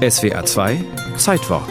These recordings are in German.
SWR 2 Zeitwort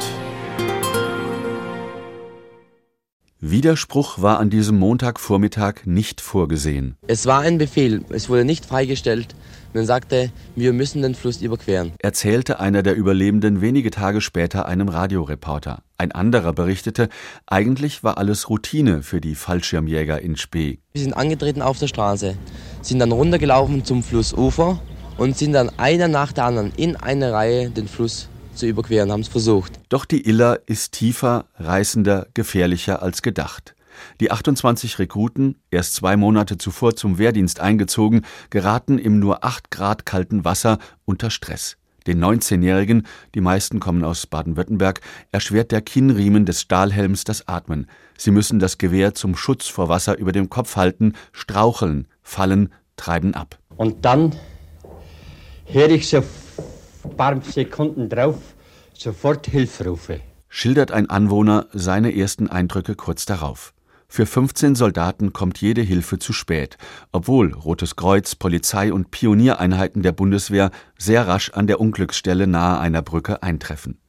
Widerspruch war an diesem Montagvormittag nicht vorgesehen. Es war ein Befehl, es wurde nicht freigestellt. Man sagte, wir müssen den Fluss überqueren. Erzählte einer der Überlebenden wenige Tage später einem Radioreporter. Ein anderer berichtete, eigentlich war alles Routine für die Fallschirmjäger in Spee. Wir sind angetreten auf der Straße, sind dann runtergelaufen zum Flussufer und sind dann einer nach der anderen in eine Reihe den Fluss zu überqueren, haben es versucht. Doch die Iller ist tiefer, reißender, gefährlicher als gedacht. Die 28 Rekruten, erst zwei Monate zuvor zum Wehrdienst eingezogen, geraten im nur acht Grad kalten Wasser unter Stress. Den 19-Jährigen, die meisten kommen aus Baden-Württemberg, erschwert der Kinnriemen des Stahlhelms das Atmen. Sie müssen das Gewehr zum Schutz vor Wasser über dem Kopf halten, straucheln, fallen, treiben ab. Und dann höre ich so ein paar Sekunden drauf sofort Hilferufe. Schildert ein Anwohner seine ersten Eindrücke kurz darauf. Für 15 Soldaten kommt jede Hilfe zu spät, obwohl Rotes Kreuz, Polizei und Pioniereinheiten der Bundeswehr sehr rasch an der Unglücksstelle nahe einer Brücke eintreffen.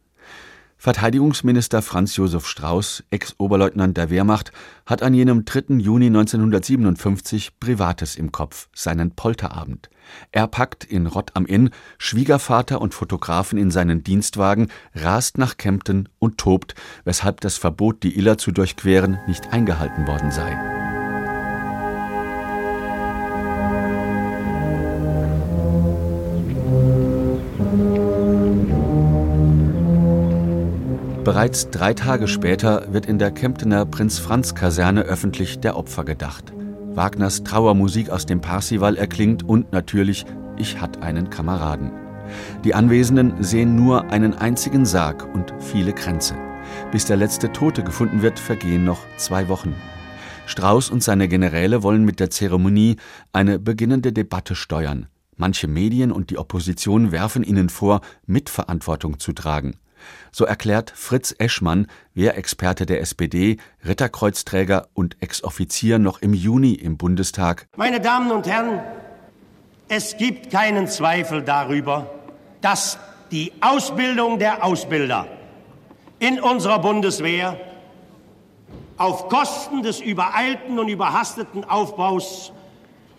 Verteidigungsminister Franz Josef Strauß, Ex-Oberleutnant der Wehrmacht, hat an jenem 3. Juni 1957 Privates im Kopf, seinen Polterabend. Er packt in Rott am Inn Schwiegervater und Fotografen in seinen Dienstwagen, rast nach Kempten und tobt, weshalb das Verbot, die Iller zu durchqueren, nicht eingehalten worden sei. Bereits drei Tage später wird in der Kemptener Prinz-Franz-Kaserne öffentlich der Opfer gedacht. Wagners Trauermusik aus dem Parsival erklingt und natürlich Ich hat einen Kameraden. Die Anwesenden sehen nur einen einzigen Sarg und viele Kränze. Bis der letzte Tote gefunden wird, vergehen noch zwei Wochen. Strauß und seine Generäle wollen mit der Zeremonie eine beginnende Debatte steuern. Manche Medien und die Opposition werfen ihnen vor, Mitverantwortung zu tragen. So erklärt Fritz Eschmann, Wehrexperte der SPD, Ritterkreuzträger und Ex-Offizier noch im Juni im Bundestag. Meine Damen und Herren, es gibt keinen Zweifel darüber, dass die Ausbildung der Ausbilder in unserer Bundeswehr auf Kosten des übereilten und überhasteten Aufbaus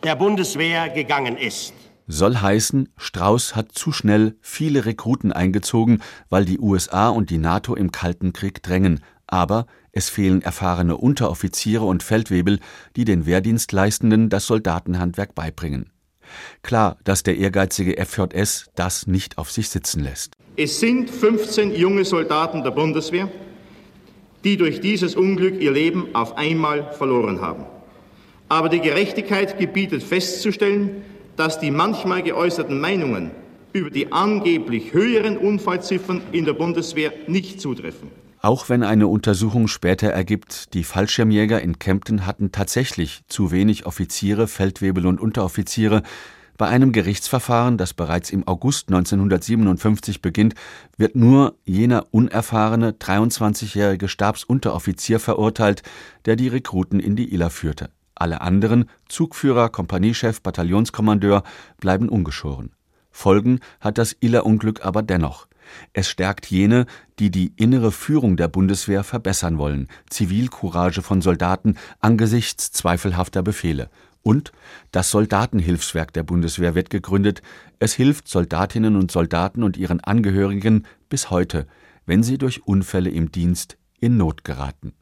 der Bundeswehr gegangen ist. Soll heißen, Strauß hat zu schnell viele Rekruten eingezogen, weil die USA und die NATO im Kalten Krieg drängen. Aber es fehlen erfahrene Unteroffiziere und Feldwebel, die den Wehrdienstleistenden das Soldatenhandwerk beibringen. Klar, dass der ehrgeizige FJS das nicht auf sich sitzen lässt. Es sind 15 junge Soldaten der Bundeswehr, die durch dieses Unglück ihr Leben auf einmal verloren haben. Aber die Gerechtigkeit gebietet festzustellen, dass die manchmal geäußerten Meinungen über die angeblich höheren Unfallziffern in der Bundeswehr nicht zutreffen. Auch wenn eine Untersuchung später ergibt, die Fallschirmjäger in Kempten hatten tatsächlich zu wenig Offiziere, Feldwebel und Unteroffiziere, bei einem Gerichtsverfahren, das bereits im August 1957 beginnt, wird nur jener unerfahrene 23-jährige Stabsunteroffizier verurteilt, der die Rekruten in die Iller führte. Alle anderen, Zugführer, Kompaniechef, Bataillonskommandeur, bleiben ungeschoren. Folgen hat das Iller-Unglück aber dennoch. Es stärkt jene, die die innere Führung der Bundeswehr verbessern wollen, Zivilcourage von Soldaten angesichts zweifelhafter Befehle. Und das Soldatenhilfswerk der Bundeswehr wird gegründet. Es hilft Soldatinnen und Soldaten und ihren Angehörigen bis heute, wenn sie durch Unfälle im Dienst in Not geraten.